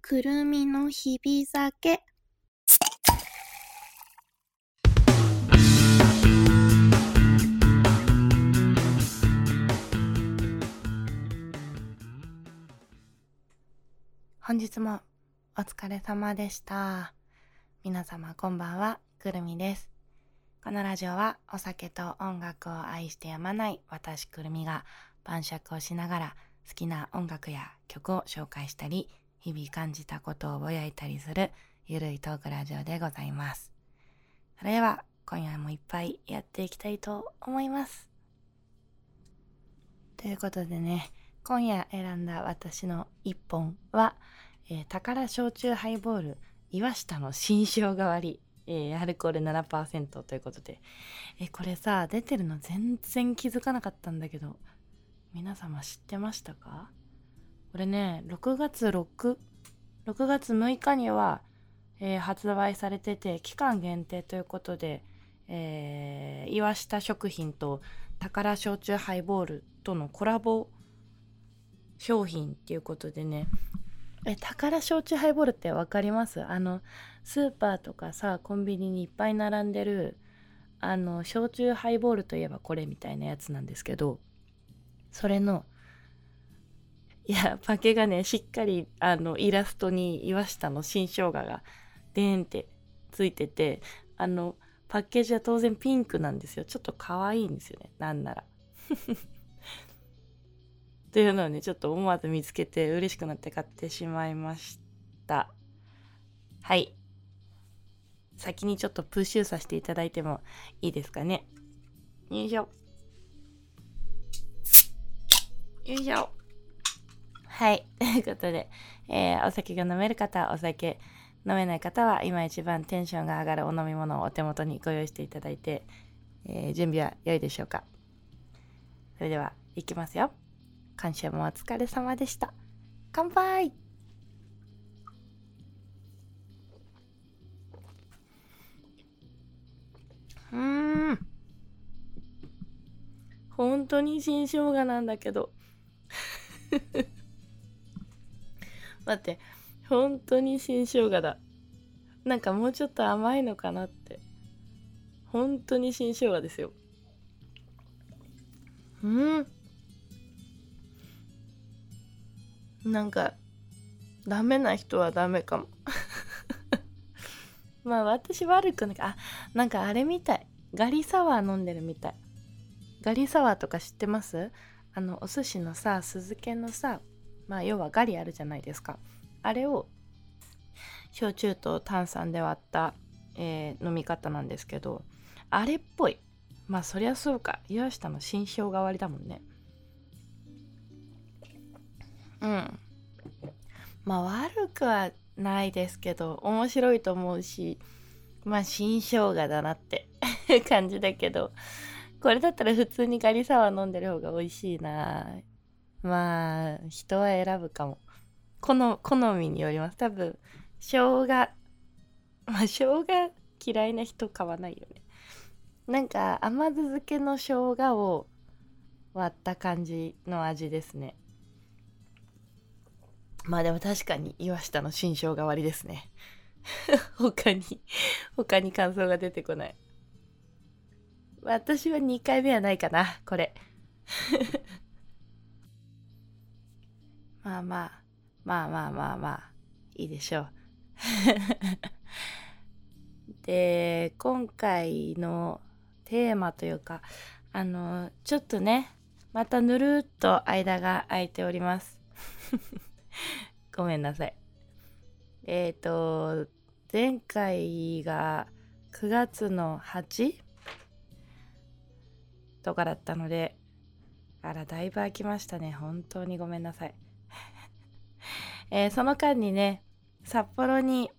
くるみのひび酒本日もお疲れ様でした。皆様こんばんはくるみです。このラジオはお酒と音楽を愛してやまない私くるみが晩酌をしながら好きな音楽や曲を紹介したり日々感じたことをぼやいたりするゆるいトークラジオでございます。それでは今夜もいっぱいやっていきたいと思います。ということでね今夜選んだ私の一本は、えー、宝焼酎ハイボール岩下の新生姜割りえー、アルコール7%ということで、えー、これさ出てるの全然気づかなかったんだけど皆様知ってましたか？これね6月66月6日には、えー、発売されてて期間限定ということで、えー、岩下食品と宝焼酎ハイボールとのコラボ商品っていうことでね。え宝焼酎ハイボールって分かります？あのスーパーとかさコンビニにいっぱい並んでるあの焼酎ハイボールといえばこれみたいなやつなんですけど。それのいやパケがねしっかりあのイラストに岩下の新生姜がデーンってついててあのパッケージは当然ピンクなんですよ。ちょっと可愛いんですよね。なんなら。っていうのをねちょっと思わず見つけて嬉しくなって買ってしまいました。はい。先にちょっとプッシュさせていただいてもいいですかね。よいしょ。よいしょはい ということで、えー、お酒が飲める方お酒飲めない方は今一番テンションが上がるお飲み物をお手元にご用意していただいて、えー、準備は良いでしょうかそれではいきますよ今週もお疲れ様でした。乾杯うん。本当に新生姜なんだけど。待って、本当に新生姜だ。なんかもうちょっと甘いのかなって。本当に新生姜ですよ。うん。なんかダメな人はダメかも まあ私悪くないあなんかあれみたいガリサワー飲んでるみたいガリサワーとか知ってます？あのお寿司のさ酢漬けのさまあ要はガリあるじゃないですか。あれを焼酎と炭酸で割った、えー、飲み方なんですけどあれっぽい。まあそりゃそうか。岩下の新生姜割りだもんね。うん。まあ悪くはないですけど面白いと思うしまあ新生姜だなって 感じだけど。これだったら普通にガリサワー飲んでる方が美味しいな。まあ人は選ぶかも。この好みによります。多分生姜まあ生姜嫌いな人買わないよね。なんか甘酢漬けの生姜を割った感じの味ですね。まあでも確かに岩下の新生姜割りですね。他に、他に感想が出てこない。私は2回目はないかな、これ。まあまあ、まあまあまあまあ、いいでしょう。で、今回のテーマというか、あの、ちょっとね、またぬるっと間が空いております。ごめんなさい。えっ、ー、と、前回が9月の 8? とかだったので、あら、だいぶ空きましたね。本当にごめんなさい。えー、その間にね、札幌に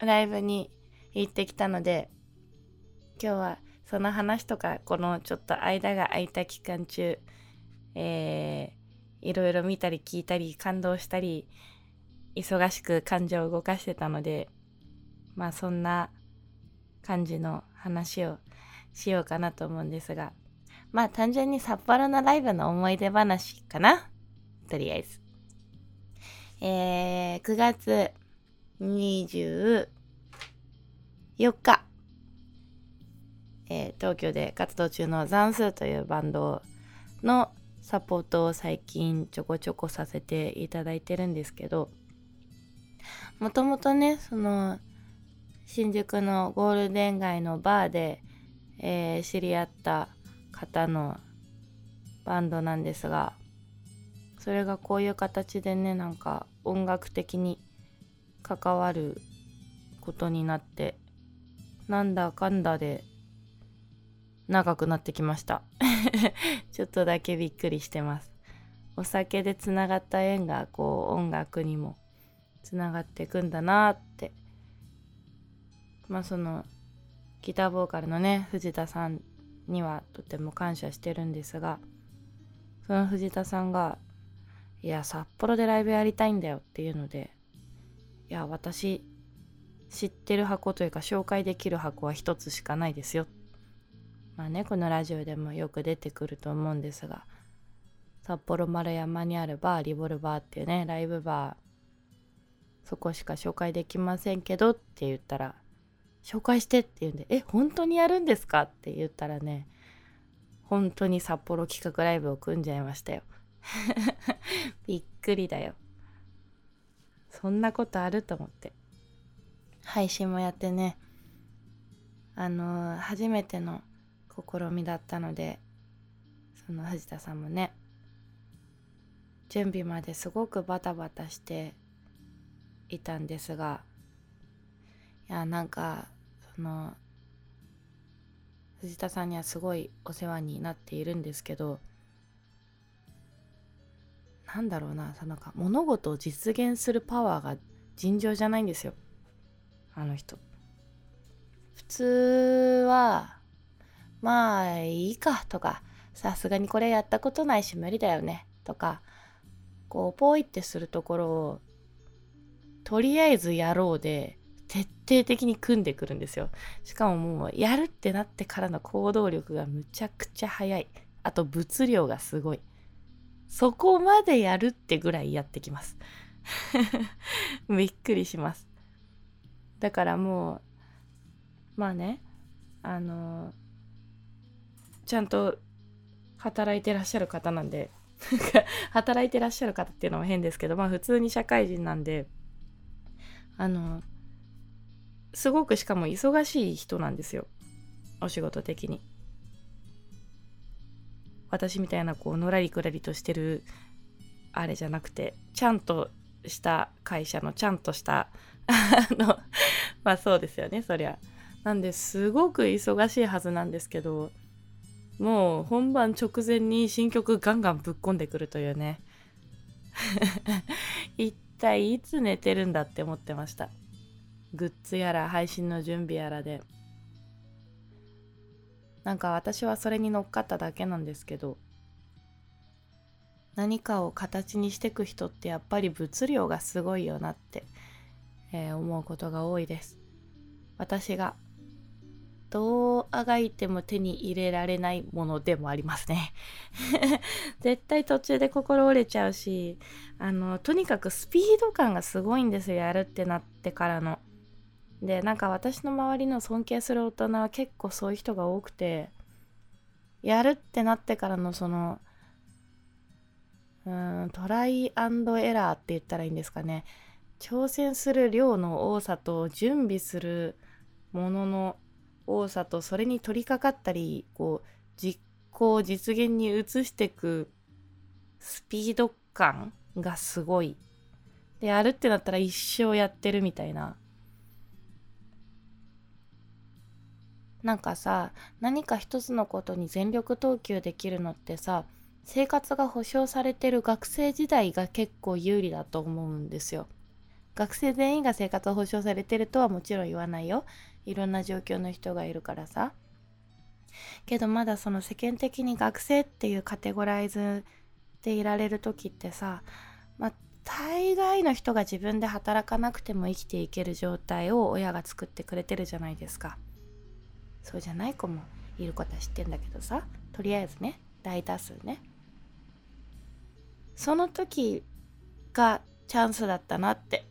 ライブに行ってきたので、今日はその話とか、このちょっと間が空いた期間中、えー、いろいろ見たり聞いたり感動したり忙しく感情を動かしてたのでまあそんな感じの話をしようかなと思うんですがまあ単純に札幌のライブの思い出話かなとりあえず。えー、9月24日、えー、東京で活動中の残数というバンドのサポートを最近ちょこちょこさせていただいてるんですけど、もともとね、その、新宿のゴールデン街のバーで、えー、知り合った方のバンドなんですが、それがこういう形でね、なんか音楽的に関わることになって、なんだかんだで長くなってきました。ちょっとだけびっくりしてます。お酒でつながった縁がこう音楽にもつながっていくんだなって。まあそのギターボーカルのね藤田さんにはとても感謝してるんですがその藤田さんが「いや札幌でライブやりたいんだよ」っていうので「いや私知ってる箱というか紹介できる箱は一つしかないですよ」まあねこのラジオでもよく出てくると思うんですが札幌丸山にあるバーリボルバーっていうねライブバーそこしか紹介できませんけどって言ったら紹介してって言うんでえ本当にやるんですか？って言ったらね本当に札幌企画ライブを組んじゃいましたよ びっくりだよ。そんなことあると思って。配信もやってねあのー、初めての試みだったのでその藤田さんもね準備まですごくバタバタしていたんですがいやなんかその藤田さんにはすごいお世話になっているんですけどなんだろうなそのか物事を実現するパワーが尋常じゃないんですよ。あの人。普通はまあいいかとかさすがにこれやったことないし無理だよねとかこうポイってするところをとりあえずやろうで徹底的に組んでくるんですよ。しかももうやるってなってからの行動力がむちゃくちゃ速い。あと物量がすごい。そこまでやるってぐらいやってきます。びっくりします。だからもうまあねあのちゃんと働いてらっしゃる方なんで 働いてらっしゃる方っていうのは変ですけどまあ普通に社会人なんであのすごくしかも忙しい人なんですよ。お仕事的に。私みたいなこうのらりくらりとしてるあれじゃなくてちゃんとした会社のちゃんとしたあの まあそうですよねそりゃ。なんですごく忙しいはずなんですけどもう本番直前に新曲ガンガンぶっ込んでくるというね。一体いつ寝てるんだって思ってました。グッズやら配信の準備やらで。なんか私はそれに乗っかっただけなんですけど何かを形にしてく人ってやっぱり物量がすごいよなって、えー、思うことが多いです。私がどうあがいても手に入れられないものでもありますね。絶対途中で心折れちゃうしあのとにかくスピード感がすごいんですよやるってなってからの。でなんか私の周りの尊敬する大人は結構そういう人が多くてやるってなってからのそのうんトライアンドエラーって言ったらいいんですかね挑戦する量の多さと準備するものの多さとそれに取り掛かったりこう実行実現に移していくスピード感がすごい。でやるってなったら一生やってるみたいな。なんかさ何か一つのことに全力投球できるのってさ生活が保障されてる学生時代が結構有利だと思うんですよ。学生全員が生活を保障されてるとはもちろん言わないよ。いろんな状況の人がいるからさけどまだその世間的に学生っていうカテゴライズでいられる時ってさまあ大概の人が自分で働かなくても生きていける状態を親が作ってくれてるじゃないですかそうじゃない子もいることは知ってんだけどさとりあえずね大多数ねその時がチャンスだったなって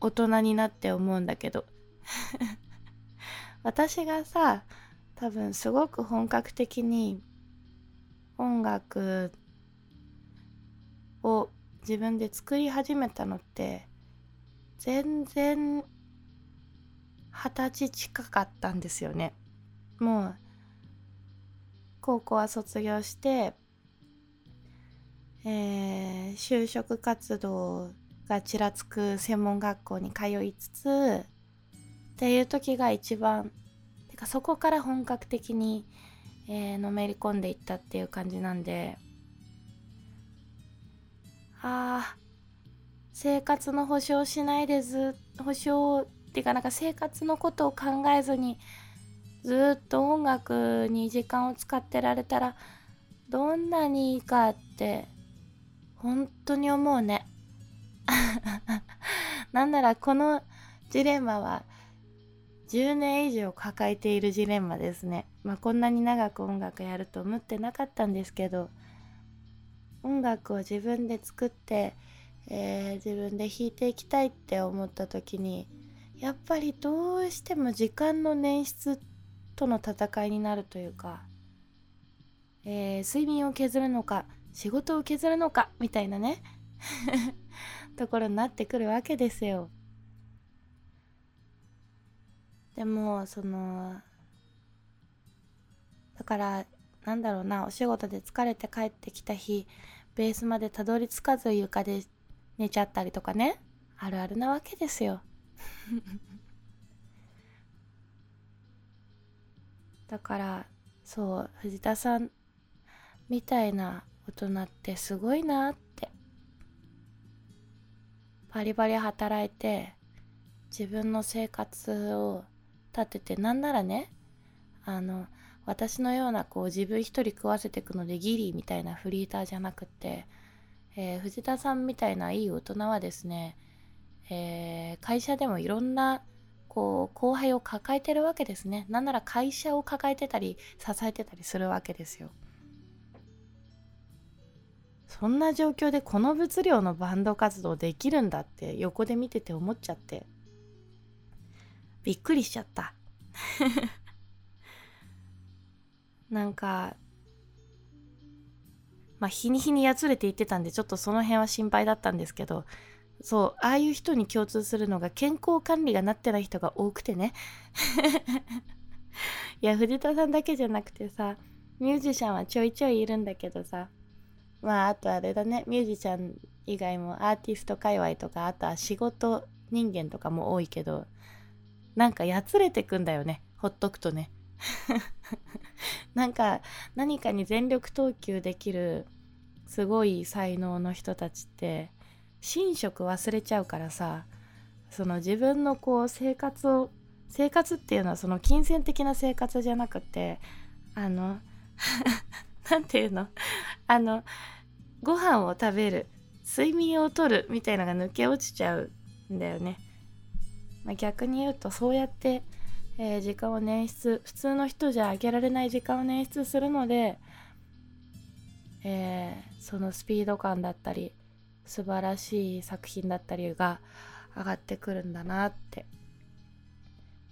大人になって思うんだけど 私がさ多分すごく本格的に音楽を自分で作り始めたのって全然二十歳近かったんですよね。もう高校は卒業してえー、就職活動がちらつく専門学校に通いつつっていう時が一番てかそこから本格的に、えー、のめり込んでいったっていう感じなんであ生活の保障しないでず保障っていうかなんか生活のことを考えずにずっと音楽に時間を使ってられたらどんなにいいかって本当に思うね なんならこのジレンマは10年以上抱えているジレンマですね。まあこんなに長く音楽やると思ってなかったんですけど音楽を自分で作って、えー、自分で弾いていきたいって思った時にやっぱりどうしても時間の捻出ってとの戦いになるというか、えー、睡眠を削るのか仕事を削るのかみたいなね ところになってくるわけですよ。でもそのだからなんだろうなお仕事で疲れて帰ってきた日ベースまでたどり着かず床で寝ちゃったりとかねあるあるなわけですよ。だからそう藤田さんみたいな大人ってすごいなって。バリバリ働いて自分の生活を立ててなんならねあの私のようなこう自分一人食わせていくのでギリみたいなフリーターじゃなくて、えー、藤田さんみたいないい大人はですね、えー、会社でもいろんなこう後輩を抱えてるわけですね。なんなら会社を抱えてたり支えてたりするわけですよ。そんな状況でこの物量のバンド活動できるんだって横で見てて思っちゃって。びっくりしちゃった。なんかまあ日に日にやつれて言ってたんでちょっとその辺は心配だったんですけどそうああいう人に共通するのが健康管理がなってない人が多くてね。いや藤田さんだけじゃなくてさミュージシャンはちょいちょいいるんだけどさ。まああとあれだねミュージシャン以外もアーティスト界隈とかあとは仕事人間とかも多いけどなんかやつれてくんだよねほっとくとね。なんか何かに全力投球できるすごい才能の人たちって寝食忘れちゃうからさその自分のこう生活を生活っていうのはその金銭的な生活じゃなくてあの 何て言うの？あのご飯を食べる睡眠をとるみたいのが抜け落ちちゃうんだよね、まあ、逆に言うとそうやって、えー、時間を捻出普通の人じゃあげられない時間を捻出するので、えー、そのスピード感だったり素晴らしい作品だったりが上がってくるんだなって。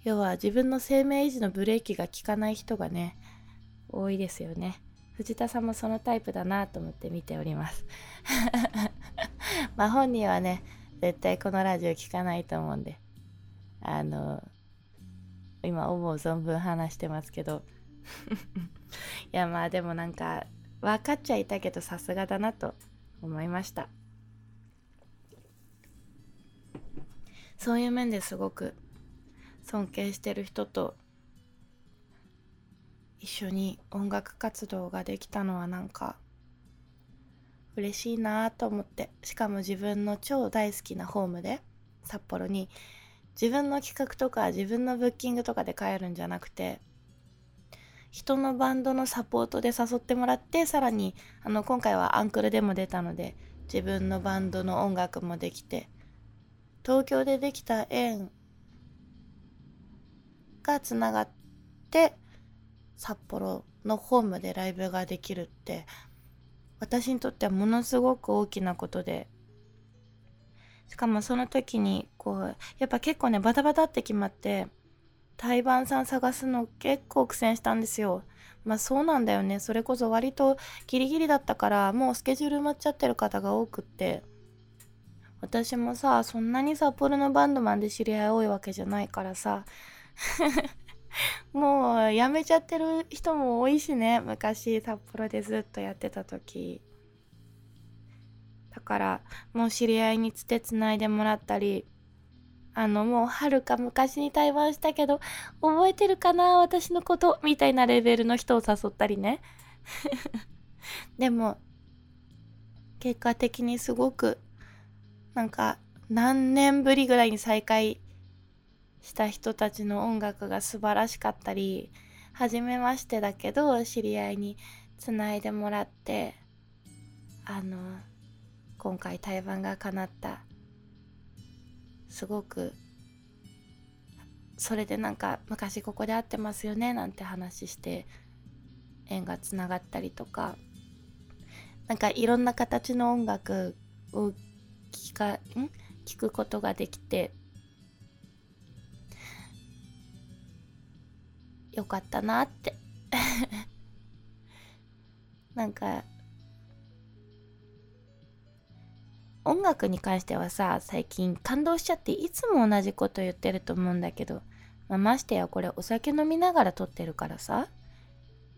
要は自分の生命維持のブレーキが効かない人がね多いですよね。藤田さんもそのタイプだなと思って見ております。まあ本人はね絶対このラジオ聞かないと思うんであの今思う存分話してますけど。いやまあでもなんか分かっちゃいたけどさすがだなと思いました。そういう面ですごく尊敬してる人と一緒に音楽活動ができたのはなんか嬉しいなと思って。しかも自分の超大好きなホームで札幌に自分の企画とか自分のブッキングとかで帰るんじゃなくて人のバンドのサポートで誘ってもらってさらにあの今回はアンクルでも出たので自分のバンドの音楽もできて東京でできた縁がつながって札幌のホームでライブができるって私にとってはものすごく大きなことで。しかもその時にこうやっぱ結構ねバタバタって決まって対バンさん探すの結構苦戦したんですよ。まあそうなんだよね。それこそ割とギリギリだったからもうスケジュール埋まっちゃってる方が多くって。私もさそんなに札幌のバンドマンで知り合い多いわけじゃないからさ。もう辞めちゃってる人も多いしね昔札幌でずっとやってた時。だからもう知り合いにつてつないでもらったりあのもうはるか昔に対話したけど覚えてるかな私のことみたいなレベルの人を誘ったりね。でも結果的にすごくなんか何年ぶりぐらいに再会した人たちの音楽が素晴らしかったり初めましてだけど知り合いにつないでもらってあの今回対バンが叶った。すごくそれでなんか昔ここで会ってますよねなんて話して縁がつながったりとか。なんかいろんな形の音楽を聞かん？聞くことができてよかったなって。なんか音楽に関してはさ最近感動しちゃっていつも同じこと言ってると思うんだけど、まあ、ましてやこれお酒飲みながら撮ってるからさ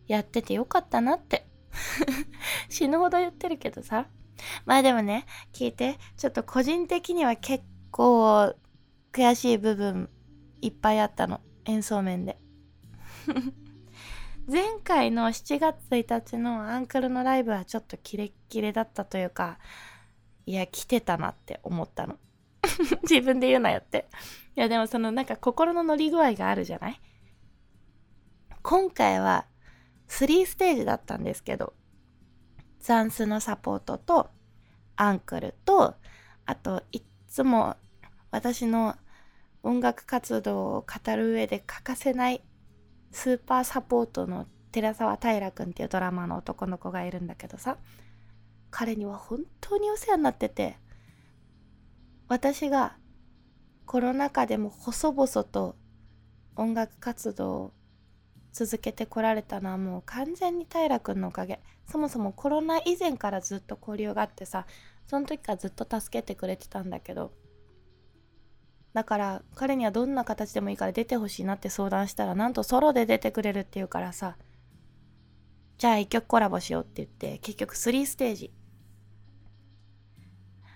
やっててよかったなって。死ぬほど言ってるけどさ。まあでもね聞いて。ちょっと個人的には結構悔しい部分いっぱいあったの。演奏面で。前回の7月1日のアンクルのライブはちょっとキレッキレだったというかいや来てたなって思ったの。自分で言うなよって。いやでもそのなんか心の乗り具合があるじゃない？今回は3ステージだったんですけどザンスのサポートとアンクルとあといっつも私の音楽活動を語る上で欠かせないスーパーサポートの寺澤平君っていうドラマの男の子がいるんだけどさ彼には本当にお世話になってて私がコロナ禍でも細々と音楽活動を続けてこられたのはもう完全に平君のおかげ。そもそもコロナ以前からずっと交流があってさその時からずっと助けてくれてたんだけど。だから彼にはどんな形でもいいから出てほしいなって相談したらなんとソロで出てくれるって言うからさ。じゃあ一曲コラボしようって言って結局3ステージ。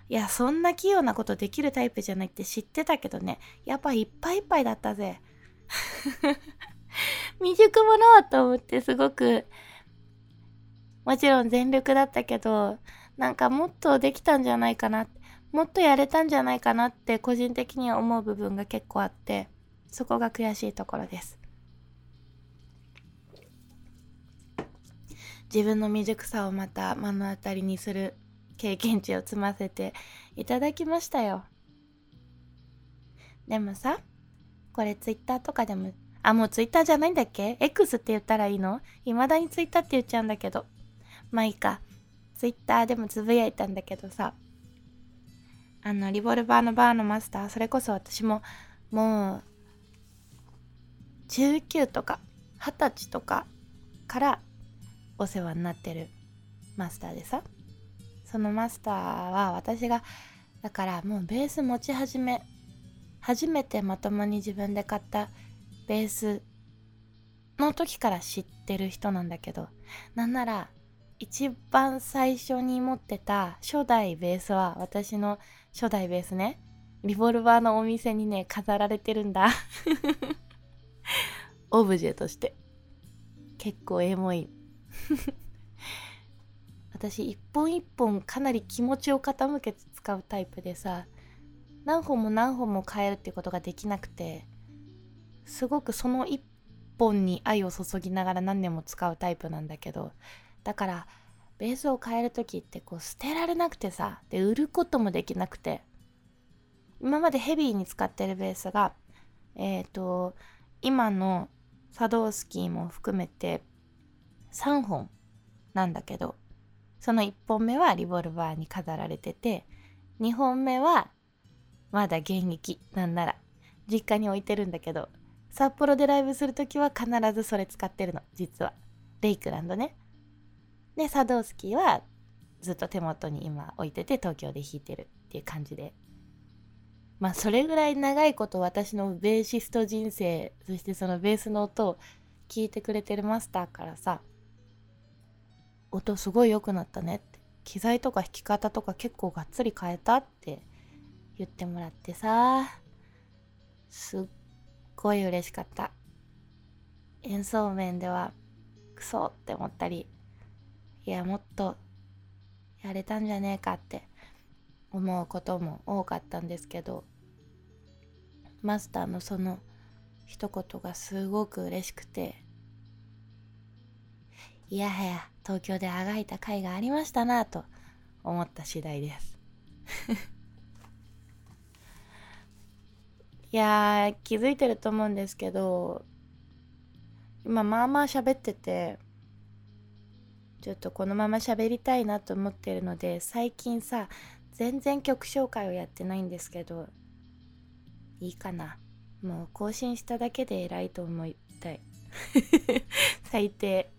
いやそんな器用なことできるタイプじゃないって知ってたけどね。やっぱいっぱいいっぱいだったぜ。未熟者と思ってすごくもちろん全力だったけどなんかもっとできたんじゃないかなもっとやれたんじゃないかなって個人的には思う部分が結構あってそこが悔しいところです。自分の未熟さをまた目の当たりにする経験値を積ませていただきましたよ。でもさこれツイッターとかでもあもうツイッターじゃないんだっけ ?X って言ったらいいの？未だにツイッターって言っちゃうんだけど。まあいいか。ツイッターでもつぶやいたんだけどさ。あのリボルバーのバーのマスターそれこそ私ももう19とか20歳とかからお世話になってるマスターでさ。そのマスターは私がだからもうベース持ち始め初めてまともに自分で買ったベースの時から知ってる人なんだけどなんなら一番最初に持ってた初代ベースは私の初代ベースね。リボルバーのお店にね飾られてるんだ。オブジェとして。結構エモい。私一本一本かなり気持ちを傾けて使うタイプでさ何本も何本も変えるってことができなくてすごくその一本に愛を注ぎながら何年も使うタイプなんだけどだからベースを変える時ってこう捨てられなくてさで売ることもできなくて今までヘビーに使ってるベースがえっ、ー、と今のサドースキーも含めて3本なんだけどその1本目はリボルバーに飾られてて2本目はまだ現役なんなら実家に置いてるんだけど札幌でライブする時は必ずそれ使ってるの。実は。レイクランドね。でサドースキーはずっと手元に今置いてて東京で弾いてるっていう感じで。まあそれぐらい長いこと私のベーシスト人生そしてそのベースの音を聞いてくれてるマスターからさ音すごい良くなったねって。機材とか弾き方とか結構がっつり変えたって言ってもらってさすっごい嬉しかった。演奏面ではクソって思ったりいやもっとやれたんじゃねえかって思うことも多かったんですけどマスターのその一言がすごく嬉しくていやはや東京であがいた甲斐がありましたなと思った次第です。いやー気づいてると思うんですけど今まあまあ喋っててちょっとこのまま喋りたいなと思ってるので最近さ全然曲紹介をやってないんですけどいいかな。もう更新しただけで偉いと思いたい。最低。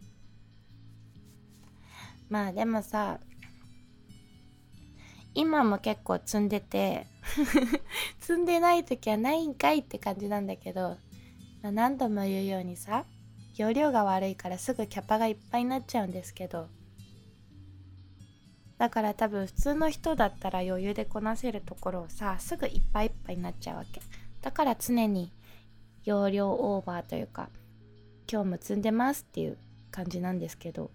まあでもさ今も結構積んでて 積んでない時はないんかいって感じなんだけど、まあ、何度も言うようにさ容量が悪いからすぐキャパがいっぱいになっちゃうんですけどだから多分普通の人だったら余裕でこなせるところをさすぐいっぱいいっぱいになっちゃうわけ。だから常に容量オーバーというか今日も積んでますっていう感じなんですけど。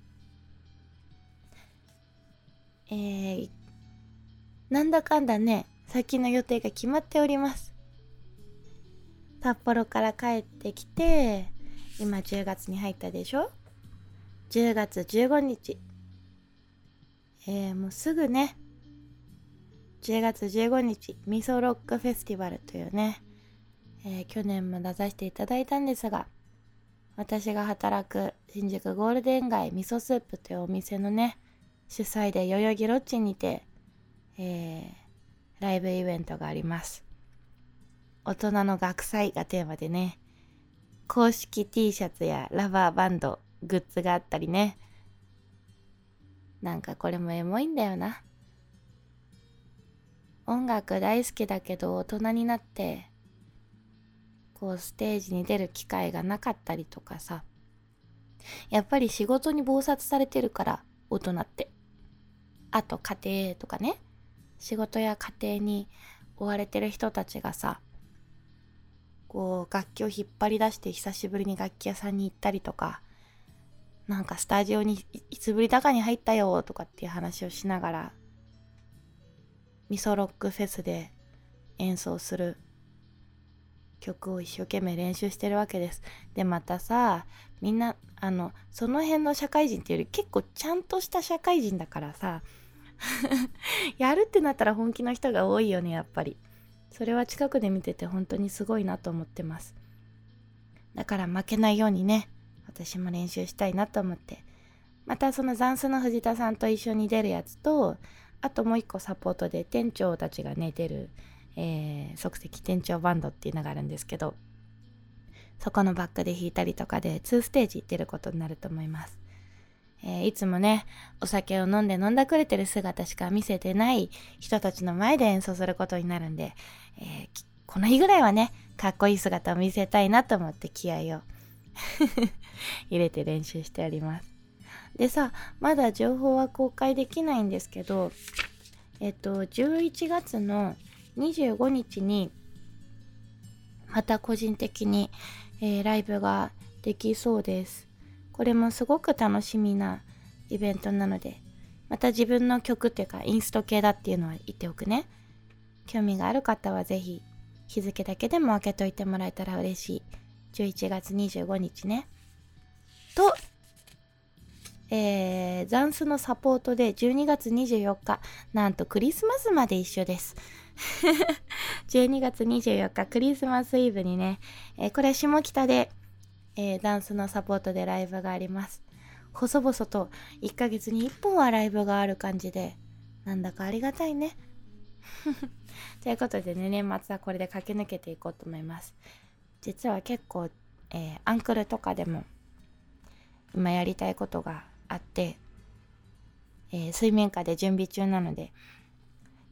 えー、なんだかんだね、先の予定が決まっております。札幌から帰ってきて、今10月に入ったでしょ ?10 月15日。えー、もうすぐね、10月15日、ミソロックフェスティバルというね、えー、去年も出させていただいたんですが、私が働く新宿ゴールデン街味噌スープというお店のね、主催で代々木ロッジにて、えー、ライブイベントがあります。大人の学祭がテーマでね、公式 T シャツやラバーバンド、グッズがあったりね。なんかこれもエモいんだよな。音楽大好きだけど大人になって、こうステージに出る機会がなかったりとかさ。やっぱり仕事に忙殺されてるから大人って。あと家庭とかね仕事や家庭に追われてる人たちがさこう楽器を引っ張り出して久しぶりに楽器屋さんに行ったりとかなんかスタジオにいつぶりだかに入ったよとかっていう話をしながらミソロックフェスで演奏する曲を一生懸命練習してるわけです。でまたさみんなあのその辺の社会人っていうより結構ちゃんとした社会人だからさ やるってなったら本気の人が多いよねやっぱり。それは近くで見てて本当にすごいなと思ってます。だから負けないようにね私も練習したいなと思って。またその残数の藤田さんと一緒に出るやつとあともう一個サポートで店長たちがね出る、えー、即席店長バンドっていうのがあるんですけどそこのバックで弾いたりとかで2ステージ出ることになると思います。えー、いつもね、お酒を飲んで飲んだくれてる姿しか見せてない人たちの前で演奏することになるんで、えー、この日ぐらいはね、かっこいい姿を見せたいなと思って気合を 入れて練習しております。でさ、まだ情報は公開できないんですけど、えっと、11月の25日に、また個人的に、えー、ライブができそうです。これもすごく楽しみなイベントなので、また自分の曲っていうかインスト系だっていうのは言っておくね。興味がある方はぜひ日付だけでも開けといてもらえたら嬉しい。11月25日ね。と、えー、ザンスのサポートで12月24日、なんとクリスマスまで一緒です。12月24日クリスマスイブにね、えー、これ下北でえー、ダンスのサポートでライブがあります。細々と1ヶ月に1本はライブがある感じでなんだかありがたいね ということでね年末はこれで駆け抜けていこうと思います実は結構、えー、アンクルとかでも今やりたいことがあって、えー、水面下で準備中なので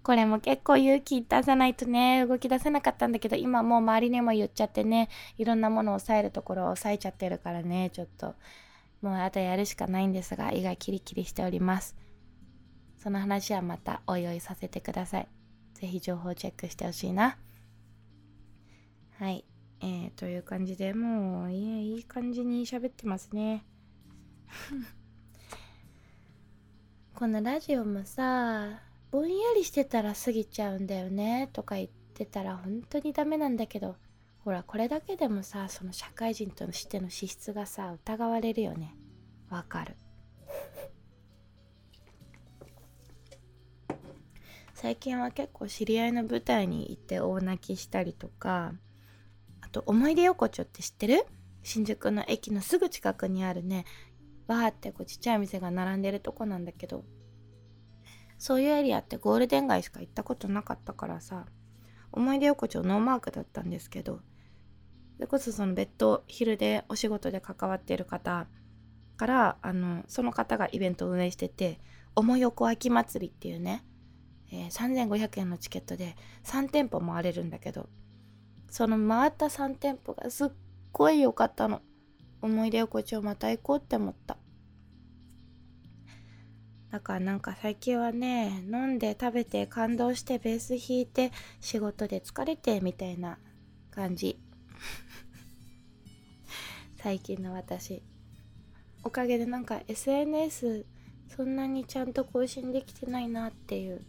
これも結構勇気出さないとね、動き出せなかったんだけど、今もう周りにも言っちゃってね、いろんなものを抑えるところを抑えちゃってるからね、ちょっと、もうあとやるしかないんですが、胃がキリキリしております。その話はまたおいおいさせてください。ぜひ情報チェックしてほしいな。はい。えー、という感じでもういいいい感じに喋ってますね。このラジオもさ、ぼんやりしてたら過ぎちゃうんだよねとか言ってたら本当にダメなんだけどほらこれだけでもさその社会人としての資質がさ疑われるよね。わかる。最近は結構知り合いの舞台に行って大泣きしたりとかあと思い出横丁って知ってる？新宿の駅のすぐ近くにあるねわーってこうちっちゃい店が並んでるとこなんだけどそういうエリアってゴールデン街しか行ったことなかったからさ思い出横丁ノーマークだったんですけどそれこそその別途昼でお仕事で関わってる方からあのその方がイベントを運営してて「思い横秋祭り」っていうね、えー、3500円のチケットで3店舗回れるんだけどその回った3店舗がすっごい良かったの。思い出横丁また行こうって思った。だからなんか最近はね飲んで食べて感動してベース弾いて仕事で疲れてみたいな感じ。最近の私。おかげでなんか SNS そんなにちゃんと更新できてないなっていう。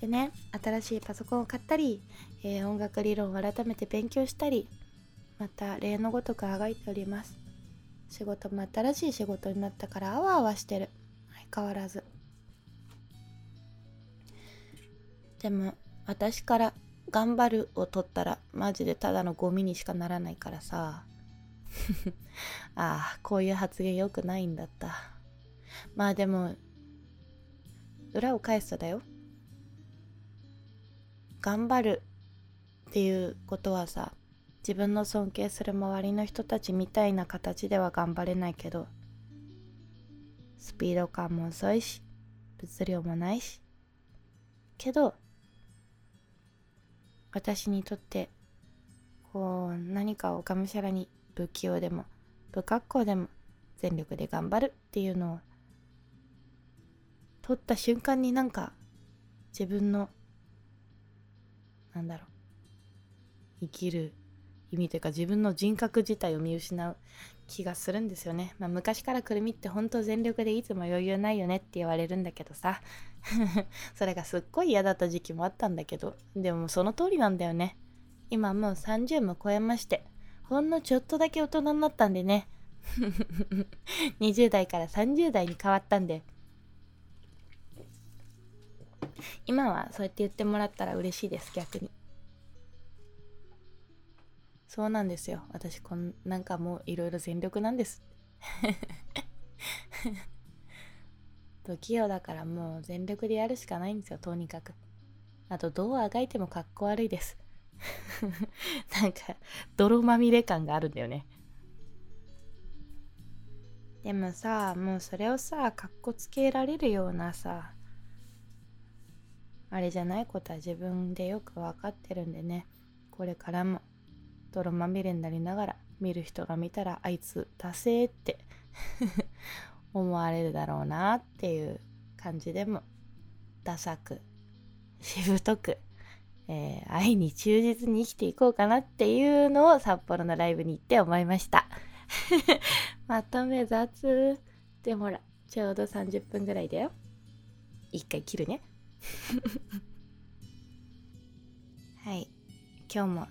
でね新しいパソコンを買ったり、えー、音楽理論を改めて勉強したりまた例のごとくあがいております。仕事も新しい仕事になったからあわあわしてる。変わらず。でも私から「頑張る」を取ったらマジでただのゴミにしかならないからさ。ああこういう発言良くないんだった。まあでも裏を返すとだよ。頑張るっていうことはさ自分の尊敬する周りの人たちみたいな形では頑張れないけどスピード感も遅いし物量もないし。けど私にとってこう何かをがむしゃらに不器用でも不格好でも全力で頑張るっていうのを取った瞬間になんか自分のなんだろう生きる意味というか自分の人格自体を見失う。気がするんですよね。まあ、昔からくるみってほんと全力でいつも余裕ないよねって言われるんだけどさ それがすっごい嫌だった時期もあったんだけどでもその通りなんだよね。今もう30も超えましてほんのちょっとだけ大人になったんでね 20代から30代に変わったんで今はそうやって言ってもらったら嬉しいです逆に。そうなんですよ。私こん、なんかもういろいろ全力なんです。不器用だからもう全力でやるしかないんですよ、とにかく。あと、どうあがいてもかっこ悪いです。なんか、泥まみれ感があるんだよね。でもさ、もうそれをさ、かっこつけられるようなさ、あれじゃない？ことは自分でよくわかってるんでね、これからも泥まみれになりながら見る人が見たらあいつダセーって 思われるだろうなっていう感じでもダサくしぶとく、えー、愛に忠実に生きていこうかなっていうのを札幌のライブに行って思いました。まとめ雑でもほらちょうど30分ぐらいだよ。一回切るね。はい。今日も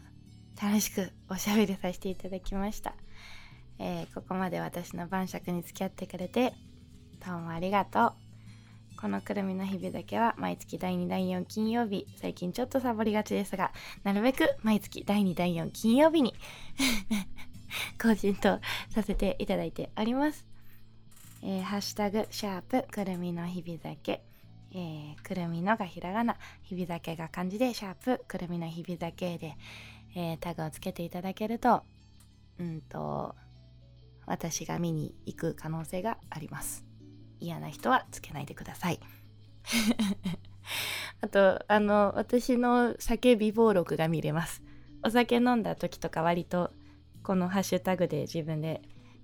楽しくおしゃべりさせていただきました、えー、ここまで私の晩酌に付き合ってくれてどうもありがとう。このくるみの日々だけは毎月第2第4金曜日最近ちょっとサボりがちですがなるべく毎月第2第4金曜日に 更新とさせていただいております。えー、ハッシュタグ、シャープ、くるみの日々酒、えー、くるみのがひらがな、日々酒が漢字で、シャープ、くるみの日々酒で、えー、タグをつけていただけると、うんと、私が見に行く可能性があります。嫌な人はつけないでください。あと、あの、私の酒美貌録が見れます。お酒飲んだ時とか割と、このハッシュタグで自分で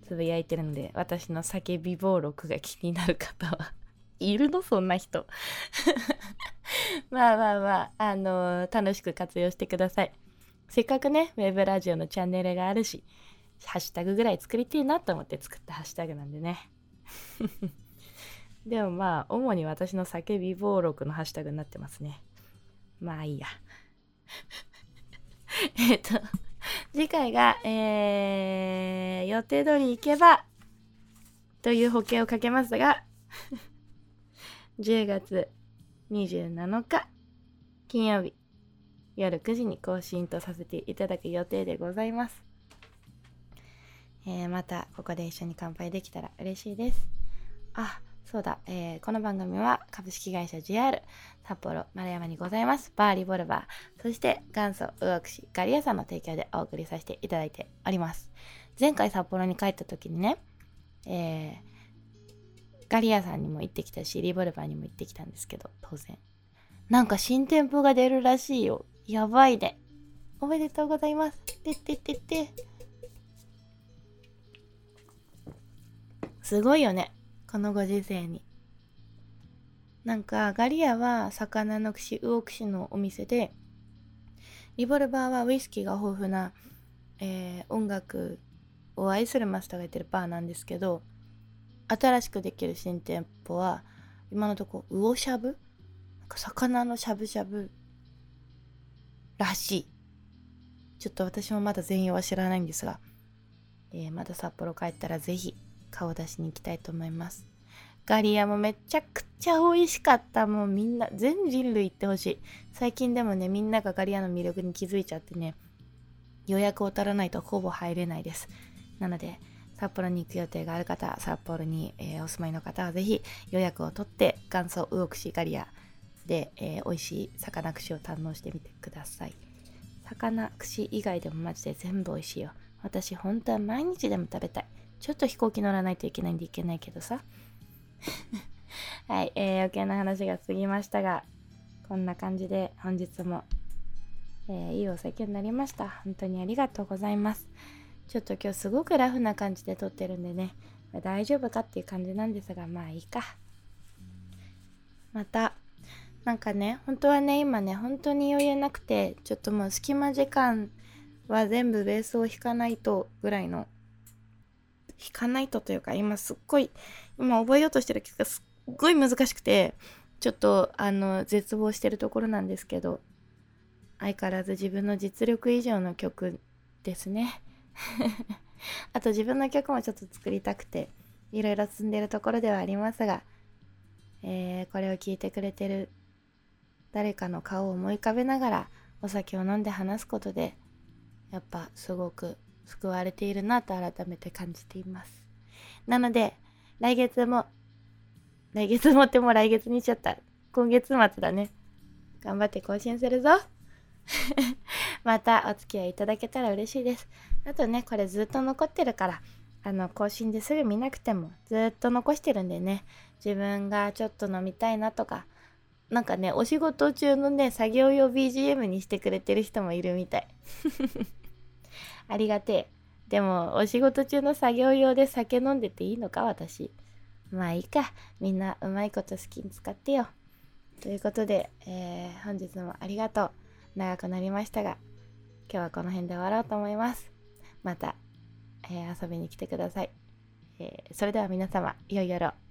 つぶやいてるので、私の酒美貌録が気になる方は いるの？そんな人。まあまあまあ、あのー、楽しく活用してください。せっかくね、ウェブラジオのチャンネルがあるし、ハッシュタグぐらい作りてえなと思って作ったハッシュタグなんでね。でもまあ、主に私の酒美貌録のハッシュタグになってますね。まあいいや。えっと、次回が、えー、予定通り行けば、という保険をかけますが、10月27日、金曜日、夜9時に更新とさせていただく予定でございます。えー、また、ここで一緒に乾杯できたら嬉しいです。あ、そうだ、えー、この番組は株式会社 JR 札幌丸山にございます。バーリボルバーそして元祖魚串ガリアさんの提供でお送りさせていただいております。前回札幌に帰った時にね、えー、ガリアさんにも行ってきたしリボルバーにも行ってきたんですけど当然。なんか新店舗が出るらしいよ。やばいねおめでとうございます。てっててて。すごいよね。このご時世に。なんかガリアは魚の串魚串のお店でリボルバーはウイスキーが豊富な、えー、音楽を愛するマスターがやってるバーなんですけど新しくできる新店舗は今のとこ魚しゃぶなんか魚のしゃぶしゃぶらしいちょっと私もまだ全容は知らないんですが、えー、まだ札幌帰ったらぜひ顔出しに行きたいと思います。ガリアもめちゃくちゃ美味しかった。もうみんな、全人類行ってほしい。最近でもね、みんながガリアの魅力に気づいちゃってね、予約を取らないとほぼ入れないです。なので、札幌に行く予定がある方、札幌に、えー、お住まいの方はぜひ予約を取って、元祖魚串ガリアで、えー、美味しい魚串を堪能してみてください。魚串以外でもマジで全部美味しいよ。私本当は毎日でも食べたい。ちょっと飛行機乗らないといけないんでいけないけどさ。はい、えー、余計な話が過ぎましたが、こんな感じで本日も、えー、いいお酒になりました。本当にありがとうございます。ちょっと今日すごくラフな感じで撮ってるんでね、大丈夫かっていう感じなんですが、まあいいか。また、なんかね、本当はね、今ね、本当に余裕なくて、ちょっともう隙間時間は全部ベースを弾かないとぐらいの弾かないとというか、今すっごい、今覚えようとしてる曲がすっごい難しくて、ちょっとあの、絶望してるところなんですけど、相変わらず自分の実力以上の曲ですね。あと自分の曲もちょっと作りたくて、いろいろ進んでるところではありますが、えー、これを聞いてくれてる誰かの顔を思い浮かべながらお酒を飲んで話すことで、やっぱすごく救われているなと改めて感じています。なので、来月も、来月もっても来月にしちゃった。今月末だね。頑張って更新するぞ。またお付き合いいただけたら嬉しいです。あとね、これずっと残ってるから、あの、更新ですぐ見なくてもずっと残してるんでね、自分がちょっと飲みたいなとか、なんかね、お仕事中のね、作業用 BGM にしてくれてる人もいるみたい。ありがてえ。でも、お仕事中の作業用で酒飲んでていいのか、私。まあいいか。みんなうまいこと好きに使ってよ。ということで、えー、本日もありがとう。長くなりましたが、今日はこの辺で終わろうと思います。また、えー、遊びに来てください。えー、それでは皆様、良い夜を。